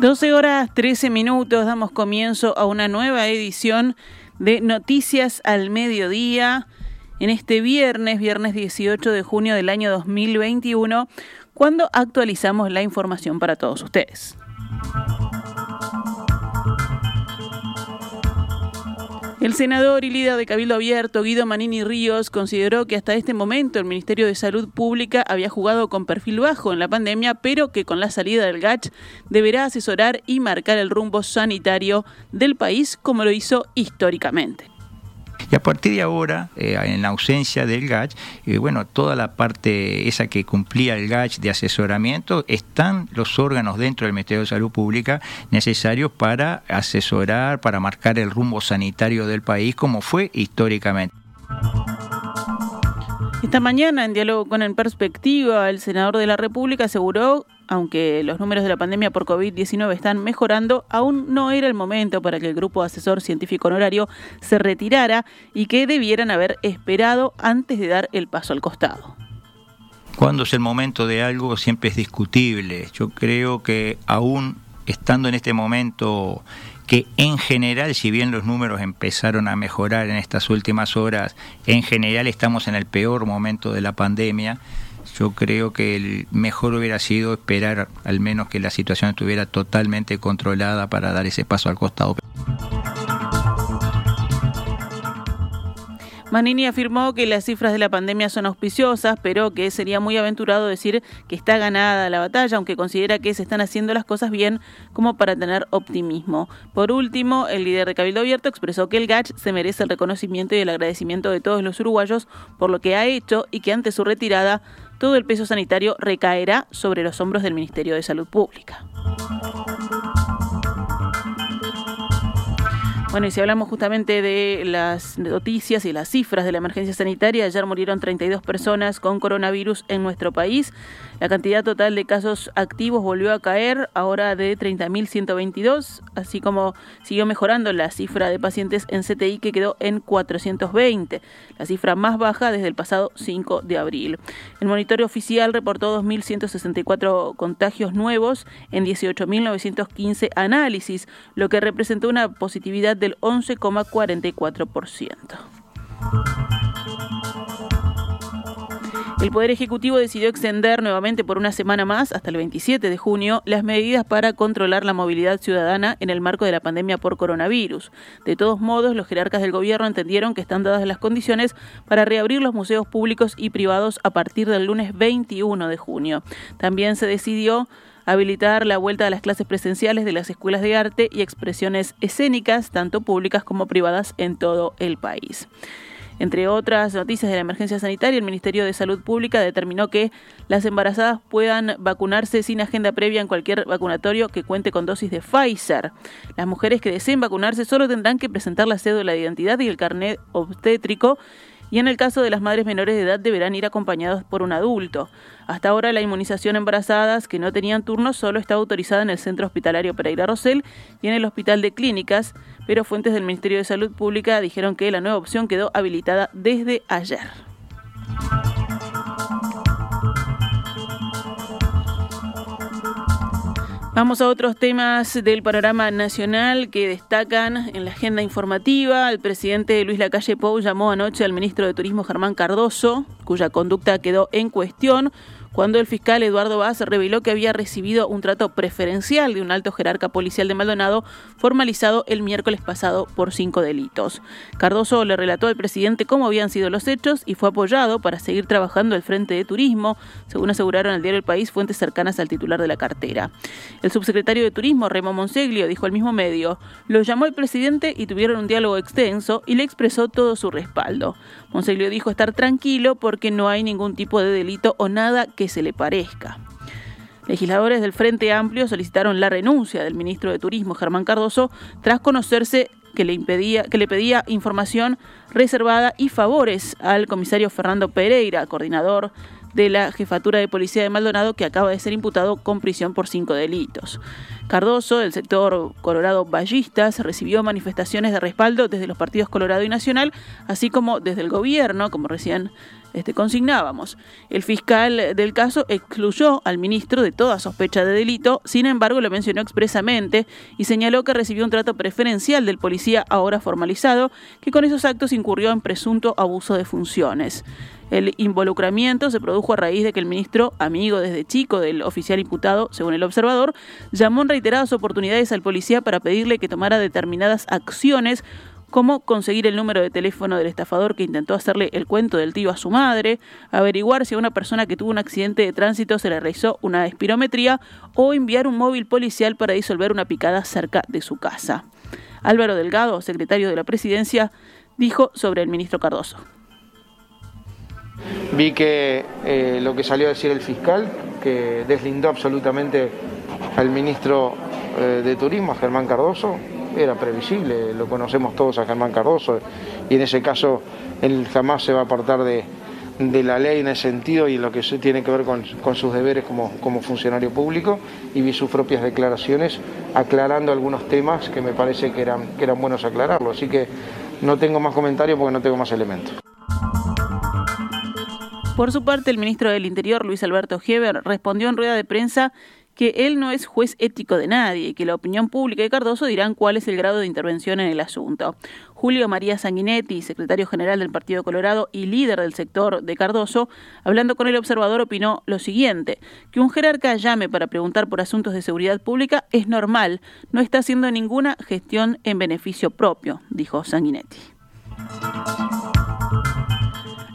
12 horas 13 minutos, damos comienzo a una nueva edición de Noticias al Mediodía en este viernes, viernes 18 de junio del año 2021, cuando actualizamos la información para todos ustedes. El senador y líder de Cabildo Abierto, Guido Manini Ríos, consideró que hasta este momento el Ministerio de Salud Pública había jugado con perfil bajo en la pandemia, pero que con la salida del GACH deberá asesorar y marcar el rumbo sanitario del país como lo hizo históricamente. Y a partir de ahora, eh, en la ausencia del GACH, eh, bueno, toda la parte esa que cumplía el GACH de asesoramiento, están los órganos dentro del Ministerio de Salud Pública necesarios para asesorar, para marcar el rumbo sanitario del país, como fue históricamente. Esta mañana, en diálogo con En Perspectiva, el senador de la República aseguró, aunque los números de la pandemia por COVID-19 están mejorando, aún no era el momento para que el grupo asesor científico honorario se retirara y que debieran haber esperado antes de dar el paso al costado. Cuando es el momento de algo siempre es discutible. Yo creo que aún estando en este momento que en general, si bien los números empezaron a mejorar en estas últimas horas, en general estamos en el peor momento de la pandemia. Yo creo que el mejor hubiera sido esperar al menos que la situación estuviera totalmente controlada para dar ese paso al costado. Manini afirmó que las cifras de la pandemia son auspiciosas, pero que sería muy aventurado decir que está ganada la batalla, aunque considera que se están haciendo las cosas bien como para tener optimismo. Por último, el líder de Cabildo Abierto expresó que el GACH se merece el reconocimiento y el agradecimiento de todos los uruguayos por lo que ha hecho y que ante su retirada todo el peso sanitario recaerá sobre los hombros del Ministerio de Salud Pública. Bueno, y si hablamos justamente de las noticias y las cifras de la emergencia sanitaria, ayer murieron 32 personas con coronavirus en nuestro país. La cantidad total de casos activos volvió a caer, ahora de 30.122, así como siguió mejorando la cifra de pacientes en CTI que quedó en 420, la cifra más baja desde el pasado 5 de abril. El monitoreo oficial reportó 2.164 contagios nuevos en 18.915 análisis, lo que representó una positividad del 11,44%. El Poder Ejecutivo decidió extender nuevamente por una semana más, hasta el 27 de junio, las medidas para controlar la movilidad ciudadana en el marco de la pandemia por coronavirus. De todos modos, los jerarcas del gobierno entendieron que están dadas las condiciones para reabrir los museos públicos y privados a partir del lunes 21 de junio. También se decidió habilitar la vuelta a las clases presenciales de las escuelas de arte y expresiones escénicas, tanto públicas como privadas, en todo el país. Entre otras noticias de la emergencia sanitaria, el Ministerio de Salud Pública determinó que las embarazadas puedan vacunarse sin agenda previa en cualquier vacunatorio que cuente con dosis de Pfizer. Las mujeres que deseen vacunarse solo tendrán que presentar la cédula de identidad y el carnet obstétrico y en el caso de las madres menores de edad deberán ir acompañados por un adulto. Hasta ahora la inmunización embarazadas que no tenían turno solo está autorizada en el Centro Hospitalario Pereira Rosell y en el Hospital de Clínicas, pero fuentes del Ministerio de Salud Pública dijeron que la nueva opción quedó habilitada desde ayer. Vamos a otros temas del panorama nacional que destacan en la agenda informativa. El presidente Luis Lacalle Pou llamó anoche al ministro de Turismo Germán Cardoso, cuya conducta quedó en cuestión cuando el fiscal Eduardo Vaz reveló que había recibido un trato preferencial de un alto jerarca policial de Maldonado formalizado el miércoles pasado por cinco delitos. Cardoso le relató al presidente cómo habían sido los hechos y fue apoyado para seguir trabajando al frente de turismo, según aseguraron al diario El País fuentes cercanas al titular de la cartera. El subsecretario de Turismo, Remo Monseglio, dijo al mismo medio, lo llamó el presidente y tuvieron un diálogo extenso y le expresó todo su respaldo. Monseglio dijo estar tranquilo porque no hay ningún tipo de delito o nada que se le parezca. Legisladores del Frente Amplio solicitaron la renuncia del ministro de Turismo, Germán Cardoso, tras conocerse que le, impedía, que le pedía información reservada y favores al comisario Fernando Pereira, coordinador de la Jefatura de Policía de Maldonado, que acaba de ser imputado con prisión por cinco delitos. Cardoso, del sector Colorado Ballistas, recibió manifestaciones de respaldo desde los partidos Colorado y Nacional, así como desde el gobierno, como recién este, consignábamos. El fiscal del caso excluyó al ministro de toda sospecha de delito, sin embargo lo mencionó expresamente y señaló que recibió un trato preferencial del policía ahora formalizado, que con esos actos incurrió en presunto abuso de funciones. El involucramiento se produjo a raíz de que el ministro, amigo desde chico del oficial imputado, según el observador, llamó en reiteradas oportunidades al policía para pedirle que tomara determinadas acciones como conseguir el número de teléfono del estafador que intentó hacerle el cuento del tío a su madre, averiguar si a una persona que tuvo un accidente de tránsito se le realizó una espirometría o enviar un móvil policial para disolver una picada cerca de su casa. Álvaro Delgado, secretario de la Presidencia, dijo sobre el ministro Cardoso. Vi que eh, lo que salió a decir el fiscal, que deslindó absolutamente al ministro eh, de Turismo, Germán Cardoso, era previsible, lo conocemos todos a Germán Cardoso y en ese caso él jamás se va a apartar de, la ley en ese sentido y en lo que tiene que ver con, sus deberes como, como, funcionario público y vi sus propias declaraciones aclarando algunos temas que me parece que eran, que eran buenos aclararlo. Así que no tengo más comentarios porque no tengo más elementos. Por su parte, el ministro del Interior, Luis Alberto Heber, respondió en rueda de prensa que él no es juez ético de nadie y que la opinión pública de Cardoso dirán cuál es el grado de intervención en el asunto. Julio María Sanguinetti, secretario general del Partido Colorado y líder del sector de Cardoso, hablando con el observador, opinó lo siguiente, que un jerarca llame para preguntar por asuntos de seguridad pública es normal, no está haciendo ninguna gestión en beneficio propio, dijo Sanguinetti.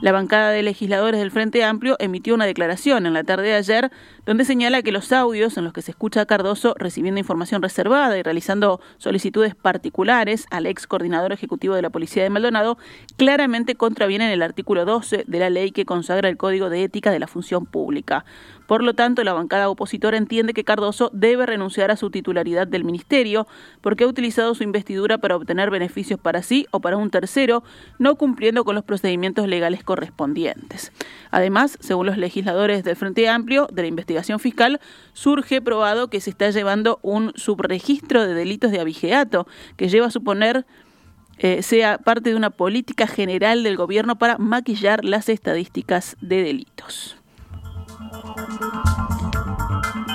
La bancada de legisladores del Frente Amplio emitió una declaración en la tarde de ayer donde señala que los audios en los que se escucha a Cardoso recibiendo información reservada y realizando solicitudes particulares al ex coordinador ejecutivo de la Policía de Maldonado claramente contravienen el artículo 12 de la ley que consagra el Código de Ética de la Función Pública. Por lo tanto, la bancada opositora entiende que Cardoso debe renunciar a su titularidad del ministerio porque ha utilizado su investidura para obtener beneficios para sí o para un tercero, no cumpliendo con los procedimientos legales correspondientes. Además, según los legisladores del Frente Amplio de la investigación fiscal, surge probado que se está llevando un subregistro de delitos de abigeato que lleva a suponer eh, sea parte de una política general del gobierno para maquillar las estadísticas de delitos.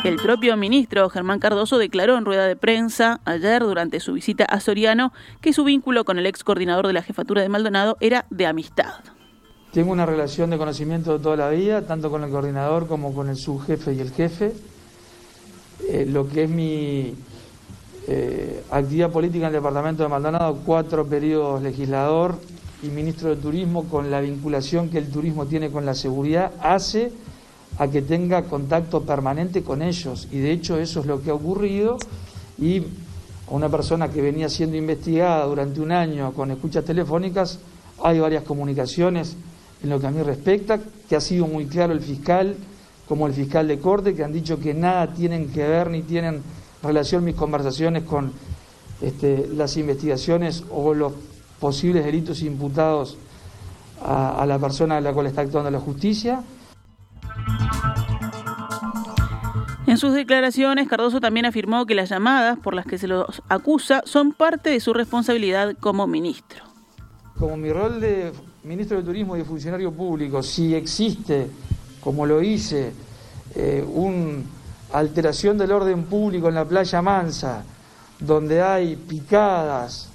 El propio ministro Germán Cardoso declaró en rueda de prensa ayer durante su visita a Soriano que su vínculo con el ex coordinador de la jefatura de Maldonado era de amistad. Tengo una relación de conocimiento de toda la vida, tanto con el coordinador como con el subjefe y el jefe. Eh, lo que es mi eh, actividad política en el departamento de Maldonado, cuatro periodos legislador y ministro de Turismo, con la vinculación que el turismo tiene con la seguridad, hace a que tenga contacto permanente con ellos. Y de hecho eso es lo que ha ocurrido. Y una persona que venía siendo investigada durante un año con escuchas telefónicas, hay varias comunicaciones en lo que a mí respecta, que ha sido muy claro el fiscal como el fiscal de corte, que han dicho que nada tienen que ver ni tienen relación mis conversaciones con este, las investigaciones o los posibles delitos imputados a, a la persona a la cual está actuando la justicia. En sus declaraciones, Cardoso también afirmó que las llamadas por las que se los acusa son parte de su responsabilidad como ministro. Como mi rol de ministro de Turismo y de funcionario público, si existe, como lo hice, eh, una alteración del orden público en la playa Mansa, donde hay picadas,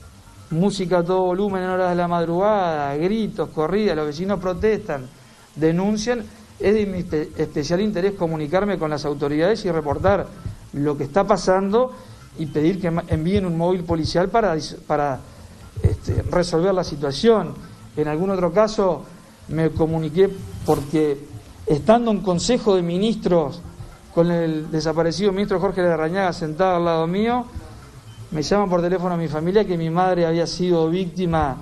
música a todo volumen en horas de la madrugada, gritos, corridas, los vecinos protestan, denuncian, es de mi especial interés comunicarme con las autoridades y reportar lo que está pasando y pedir que envíen un móvil policial para, para este, resolver la situación. En algún otro caso me comuniqué porque estando en consejo de ministros con el desaparecido ministro Jorge Larrañaga sentado al lado mío, me llaman por teléfono a mi familia que mi madre había sido víctima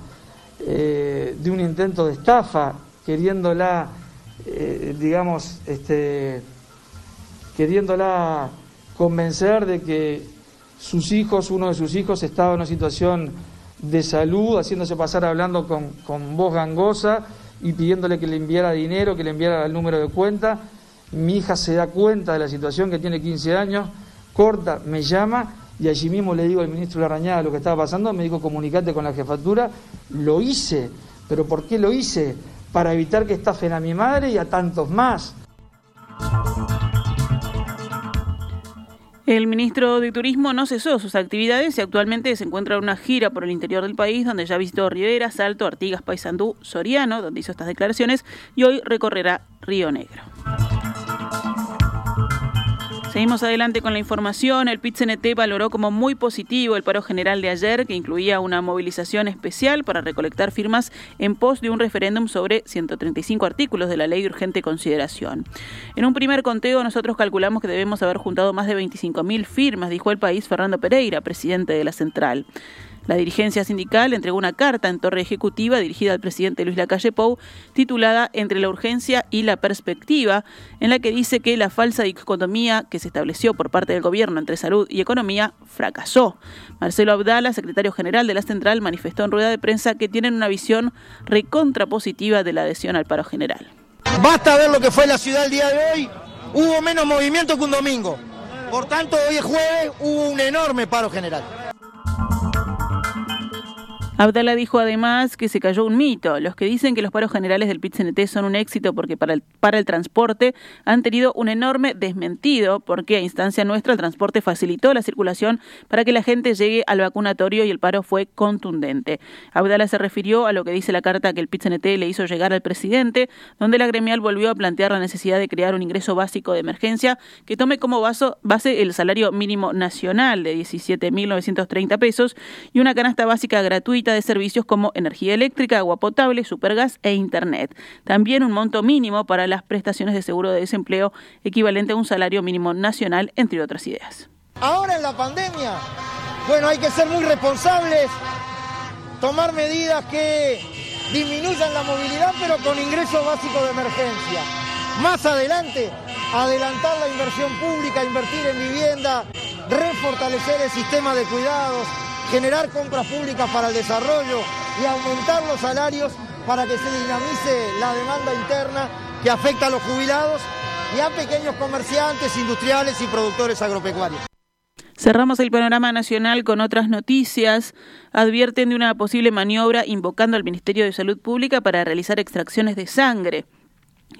eh, de un intento de estafa, queriéndola eh, digamos, este, queriéndola convencer de que sus hijos, uno de sus hijos, estaba en una situación de salud, haciéndose pasar hablando con, con voz gangosa y pidiéndole que le enviara dinero, que le enviara el número de cuenta. Mi hija se da cuenta de la situación, que tiene 15 años, corta, me llama y allí mismo le digo al ministro Larrañaga lo que estaba pasando, me dijo comunicate con la jefatura, lo hice, pero ¿por qué lo hice? para evitar que estafen a mi madre y a tantos más. El ministro de Turismo no cesó sus actividades y actualmente se encuentra en una gira por el interior del país donde ya visitó Rivera, Salto, Artigas, Paysandú, Soriano, donde hizo estas declaraciones, y hoy recorrerá Río Negro. Seguimos adelante con la información. El PIT-CNT valoró como muy positivo el paro general de ayer, que incluía una movilización especial para recolectar firmas en pos de un referéndum sobre 135 artículos de la ley de urgente consideración. En un primer conteo, nosotros calculamos que debemos haber juntado más de 25.000 firmas, dijo el país Fernando Pereira, presidente de la central. La dirigencia sindical entregó una carta en torre ejecutiva dirigida al presidente Luis Lacalle Pou, titulada Entre la urgencia y la perspectiva, en la que dice que la falsa dicotomía que se estableció por parte del gobierno entre salud y economía fracasó. Marcelo Abdala, secretario general de la central, manifestó en rueda de prensa que tienen una visión recontrapositiva de la adhesión al paro general. Basta ver lo que fue la ciudad el día de hoy. Hubo menos movimiento que un domingo. Por tanto, hoy es jueves, hubo un enorme paro general. Abdala dijo además que se cayó un mito. Los que dicen que los paros generales del PIT-CNT son un éxito porque para el, para el transporte han tenido un enorme desmentido porque a instancia nuestra el transporte facilitó la circulación para que la gente llegue al vacunatorio y el paro fue contundente. Abdala se refirió a lo que dice la carta que el PIT-CNT le hizo llegar al presidente, donde la gremial volvió a plantear la necesidad de crear un ingreso básico de emergencia que tome como base el salario mínimo nacional de 17.930 pesos y una canasta básica gratuita de servicios como energía eléctrica, agua potable, supergas e internet. También un monto mínimo para las prestaciones de seguro de desempleo equivalente a un salario mínimo nacional, entre otras ideas. Ahora en la pandemia, bueno, hay que ser muy responsables, tomar medidas que disminuyan la movilidad, pero con ingresos básicos de emergencia. Más adelante, adelantar la inversión pública, invertir en vivienda, refortalecer el sistema de cuidados, generar compras públicas para el desarrollo y aumentar los salarios para que se dinamice la demanda interna que afecta a los jubilados y a pequeños comerciantes, industriales y productores agropecuarios. Cerramos el panorama nacional con otras noticias. Advierten de una posible maniobra invocando al Ministerio de Salud Pública para realizar extracciones de sangre.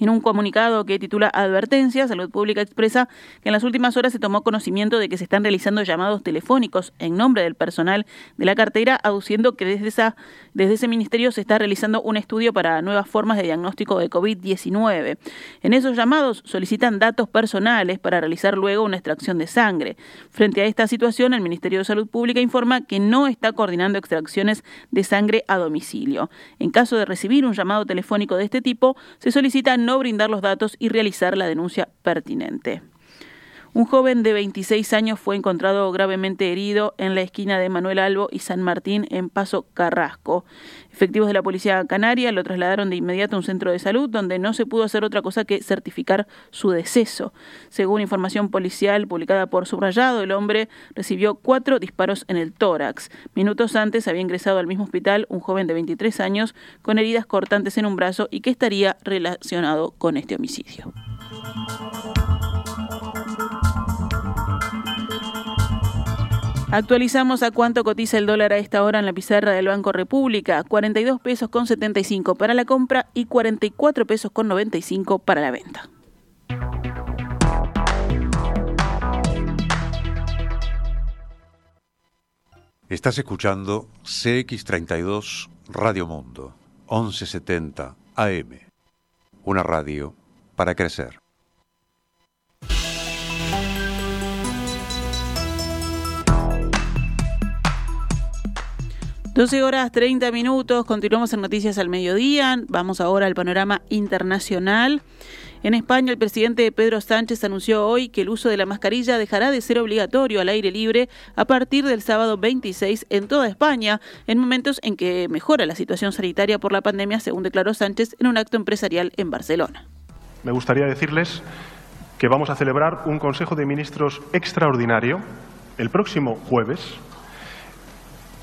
En un comunicado que titula Advertencia, Salud Pública expresa que en las últimas horas se tomó conocimiento de que se están realizando llamados telefónicos en nombre del personal de la cartera, aduciendo que desde, esa, desde ese ministerio se está realizando un estudio para nuevas formas de diagnóstico de COVID-19. En esos llamados solicitan datos personales para realizar luego una extracción de sangre. Frente a esta situación, el Ministerio de Salud Pública informa que no está coordinando extracciones de sangre a domicilio. En caso de recibir un llamado telefónico de este tipo, se solicita no brindar los datos y realizar la denuncia pertinente. Un joven de 26 años fue encontrado gravemente herido en la esquina de Manuel Albo y San Martín en Paso Carrasco. Efectivos de la Policía Canaria lo trasladaron de inmediato a un centro de salud donde no se pudo hacer otra cosa que certificar su deceso. Según información policial publicada por Subrayado, el hombre recibió cuatro disparos en el tórax. Minutos antes había ingresado al mismo hospital un joven de 23 años con heridas cortantes en un brazo y que estaría relacionado con este homicidio. Actualizamos a cuánto cotiza el dólar a esta hora en la pizarra del Banco República. 42 pesos con 75 para la compra y 44 pesos con 95 para la venta. Estás escuchando CX32 Radio Mundo, 1170 AM. Una radio para crecer. 12 horas 30 minutos, continuamos en Noticias al Mediodía, vamos ahora al panorama internacional. En España, el presidente Pedro Sánchez anunció hoy que el uso de la mascarilla dejará de ser obligatorio al aire libre a partir del sábado 26 en toda España, en momentos en que mejora la situación sanitaria por la pandemia, según declaró Sánchez en un acto empresarial en Barcelona. Me gustaría decirles que vamos a celebrar un Consejo de Ministros extraordinario el próximo jueves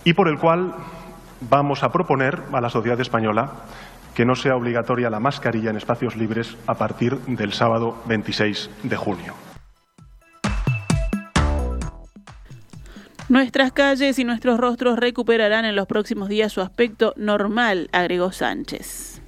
y por el cual vamos a proponer a la sociedad española que no sea obligatoria la mascarilla en espacios libres a partir del sábado 26 de junio. Nuestras calles y nuestros rostros recuperarán en los próximos días su aspecto normal, agregó Sánchez.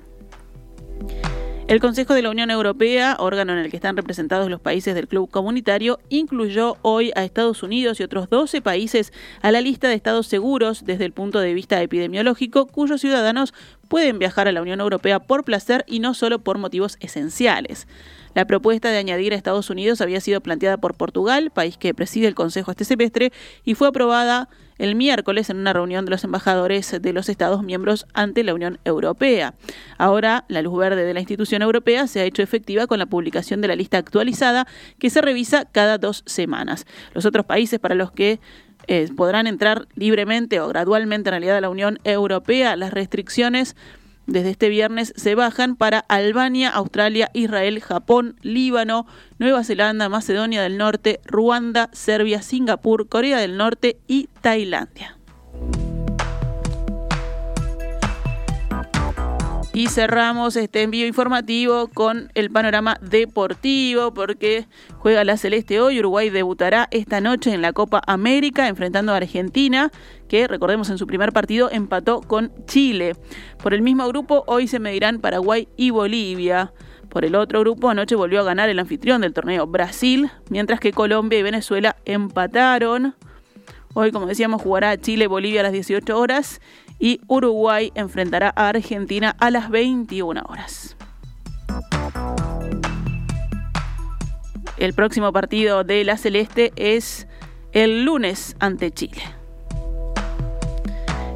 El Consejo de la Unión Europea, órgano en el que están representados los países del Club Comunitario, incluyó hoy a Estados Unidos y otros 12 países a la lista de estados seguros desde el punto de vista epidemiológico, cuyos ciudadanos pueden viajar a la Unión Europea por placer y no solo por motivos esenciales. La propuesta de añadir a Estados Unidos había sido planteada por Portugal, país que preside el Consejo este semestre, y fue aprobada el miércoles en una reunión de los embajadores de los Estados miembros ante la Unión Europea. Ahora, la luz verde de la institución europea se ha hecho efectiva con la publicación de la lista actualizada que se revisa cada dos semanas. Los otros países para los que eh, podrán entrar libremente o gradualmente en realidad a la Unión Europea, las restricciones desde este viernes se bajan para Albania, Australia, Israel, Japón, Líbano, Nueva Zelanda, Macedonia del Norte, Ruanda, Serbia, Singapur, Corea del Norte y Tailandia. Y cerramos este envío informativo con el panorama deportivo, porque juega la Celeste hoy. Uruguay debutará esta noche en la Copa América, enfrentando a Argentina, que recordemos en su primer partido empató con Chile. Por el mismo grupo, hoy se medirán Paraguay y Bolivia. Por el otro grupo, anoche volvió a ganar el anfitrión del torneo Brasil, mientras que Colombia y Venezuela empataron. Hoy, como decíamos, jugará Chile-Bolivia a las 18 horas y Uruguay enfrentará a Argentina a las 21 horas. El próximo partido de la Celeste es el lunes ante Chile.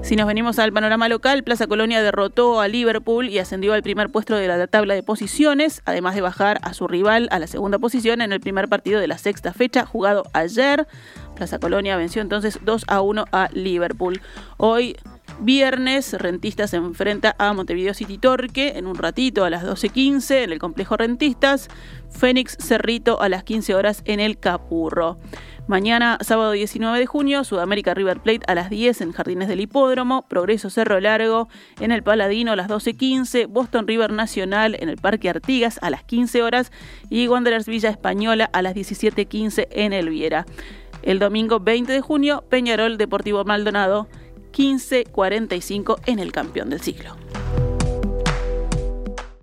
Si nos venimos al panorama local, Plaza Colonia derrotó a Liverpool y ascendió al primer puesto de la tabla de posiciones, además de bajar a su rival a la segunda posición en el primer partido de la sexta fecha jugado ayer. Plaza Colonia venció entonces 2 a 1 a Liverpool. Hoy Viernes, Rentistas se enfrenta a Montevideo City Torque en un ratito a las 12.15 en el complejo Rentistas. Fénix Cerrito a las 15 horas en el Capurro. Mañana, sábado 19 de junio, Sudamérica River Plate a las 10 en Jardines del Hipódromo, Progreso Cerro Largo en el Paladino a las 12.15, Boston River Nacional en el Parque Artigas a las 15 horas y Wanderers Villa Española a las 17.15 en el Viera. El domingo 20 de junio, Peñarol Deportivo Maldonado 15.45 en el campeón del siglo.